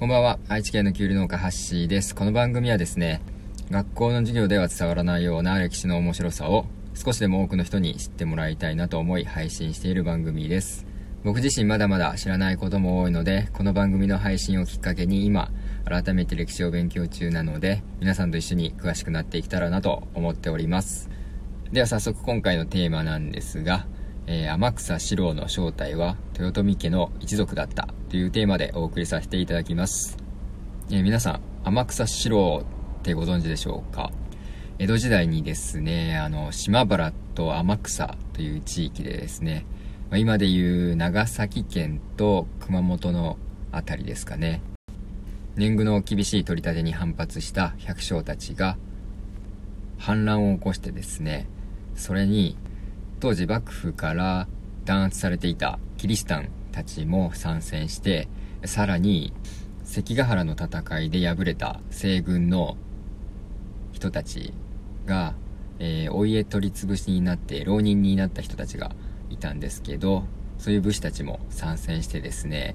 こんばんは。愛知県のきゅうり農家ハッシーです。この番組はですね、学校の授業では伝わらないような歴史の面白さを少しでも多くの人に知ってもらいたいなと思い配信している番組です。僕自身まだまだ知らないことも多いので、この番組の配信をきっかけに今、改めて歴史を勉強中なので、皆さんと一緒に詳しくなっていけたらなと思っております。では早速今回のテーマなんですが、えー、天草四郎の正体は豊臣家の一族だったというテーマでお送りさせていただきます。えー、皆さん、天草四郎ってご存知でしょうか？江戸時代にですね、あの、島原と天草という地域でですね、まあ、今でいう長崎県と熊本の辺りですかね。年貢の厳しい取り立てに反発した百姓たちが反乱を起こしてですね、それに当時幕府から弾圧されていたキリシタンたちも参戦してさらに関ヶ原の戦いで敗れた西軍の人たちが、えー、お家取り潰しになって浪人になった人たちがいたんですけどそういう武士たちも参戦してですね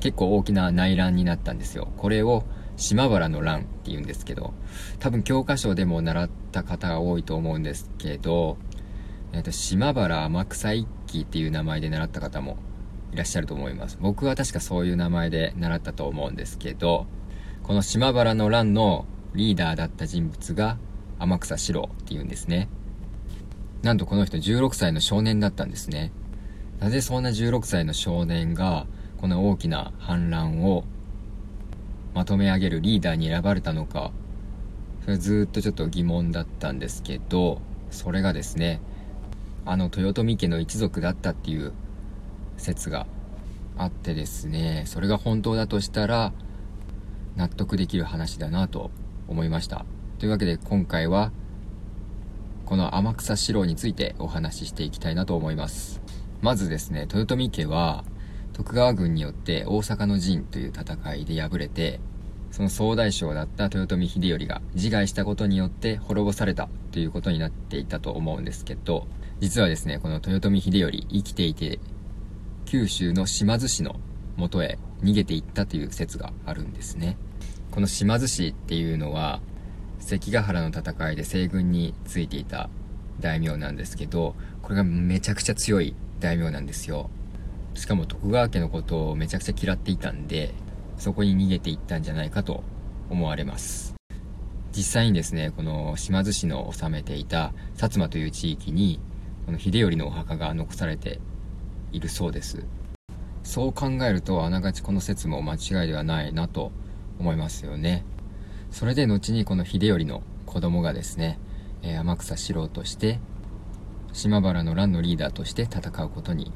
結構大きな内乱になったんですよ。これを島原の乱って言うんですけど多分教科書でも習った方が多いと思うんですけどえっ、ー、と、島原天草一揆っていう名前で習った方もいらっしゃると思います。僕は確かそういう名前で習ったと思うんですけど、この島原の乱のリーダーだった人物が天草四郎っていうんですね。なんとこの人16歳の少年だったんですね。なぜそんな16歳の少年がこの大きな反乱をまとめ上げるリーダーに選ばれたのか、それずっとちょっと疑問だったんですけど、それがですね、あの豊臣家の一族だったっていう説があってですねそれが本当だとしたら納得できる話だなと思いました。というわけで今回はこの天草四郎についてお話ししていきたいなと思います。まずですね豊臣家は徳川軍によって大阪の陣という戦いで敗れてその総大将だった豊臣秀頼が自害したことによって滅ぼされたということになっていたと思うんですけど実はですね、この豊臣秀頼生きていて、九州の島津市の元へ逃げていったという説があるんですね。この島津市っていうのは、関ヶ原の戦いで西軍についていた大名なんですけど、これがめちゃくちゃ強い大名なんですよ。しかも徳川家のことをめちゃくちゃ嫌っていたんで、そこに逃げていったんじゃないかと思われます。実際にですね、この島津市の治めていた薩摩という地域にこの秀頼のお墓が残されているそうです。そう考えるとあながちこの説も間違いではないなと思いますよね。それで後にこの秀頼の子供がですね、えー、天草四郎として島原の乱のリーダーとして戦うことに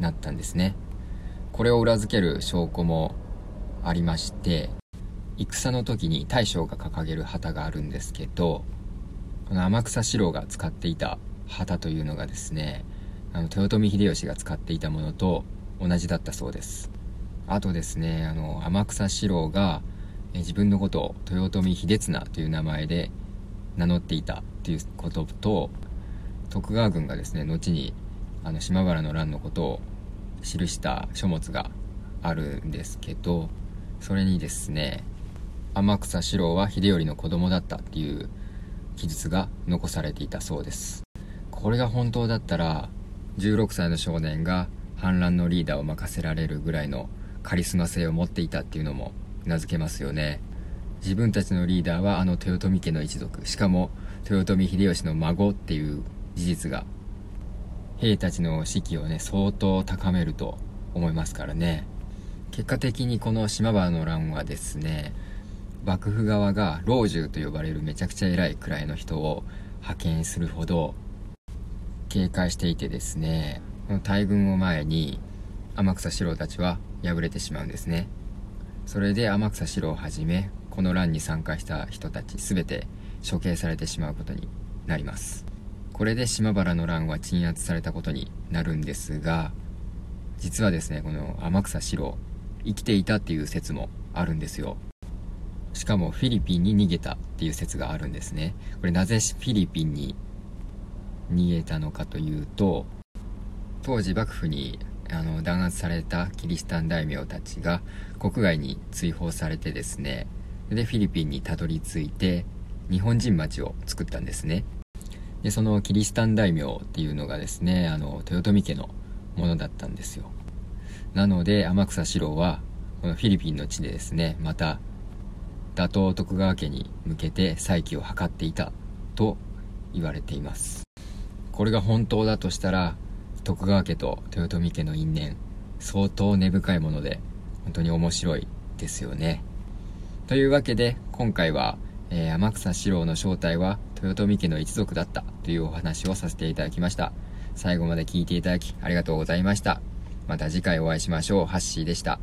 なったんですね。これを裏付ける証拠もありまして戦の時に大将が掲げる旗があるんですけどこの天草四郎が使っていた旗というのがですねあの豊臣秀吉が使っていたものと同じだったそうです。あとですねあの天草四郎がえ自分のことを豊臣秀綱という名前で名乗っていたということと徳川軍がですね後にあの島原の乱のことを記した書物があるんですけどそれにですね天草四郎は秀頼の子供だったっていう記述が残されていたそうです。これが本当だったら16歳の少年が反乱のリーダーを任せられるぐらいのカリスマ性を持っていたっていうのも名付けますよね。自分たちのリーダーはあの豊臣家の一族。しかも豊臣秀吉の孫っていう事実が兵たちの士気をね相当高めると思いますからね。結果的にこの島原の乱はですね幕府側が老中と呼ばれるめちゃくちゃ偉い位の人を派遣するほど警戒していてですねこの大軍を前に天草四郎たちは敗れてしまうんですね。それで天草四郎をはじめこの乱に参加した人たち全て処刑されてしまうことになります。これで島原の乱は鎮圧されたことになるんですが実はですねこの天草四郎生きていたっていう説もあるんですよ。しかもフィリピンに逃げたっていう説があるんですね。これなぜフィリピンに逃げたのかというと当時幕府にあの弾圧されたキリシタン大名たちが国外に追放されてですねでフィリピンにたどり着いて日本人町を作ったんですね。でそのキリシタン大名っていうのがですねあの豊臣家のものだったんですよ。なので天草四郎はこのフィリピンの地でですねまた打倒徳川家に向けて再起を図っていたと言われています。これが本当だとしたら徳川家と豊臣家の因縁相当根深いもので本当に面白いですよね。というわけで今回は、えー、天草四郎の正体は豊臣家の一族だったというお話をさせていただきました。最後まで聞いていただきありがとうございました。また次回お会いしましょう。ハッシーでした。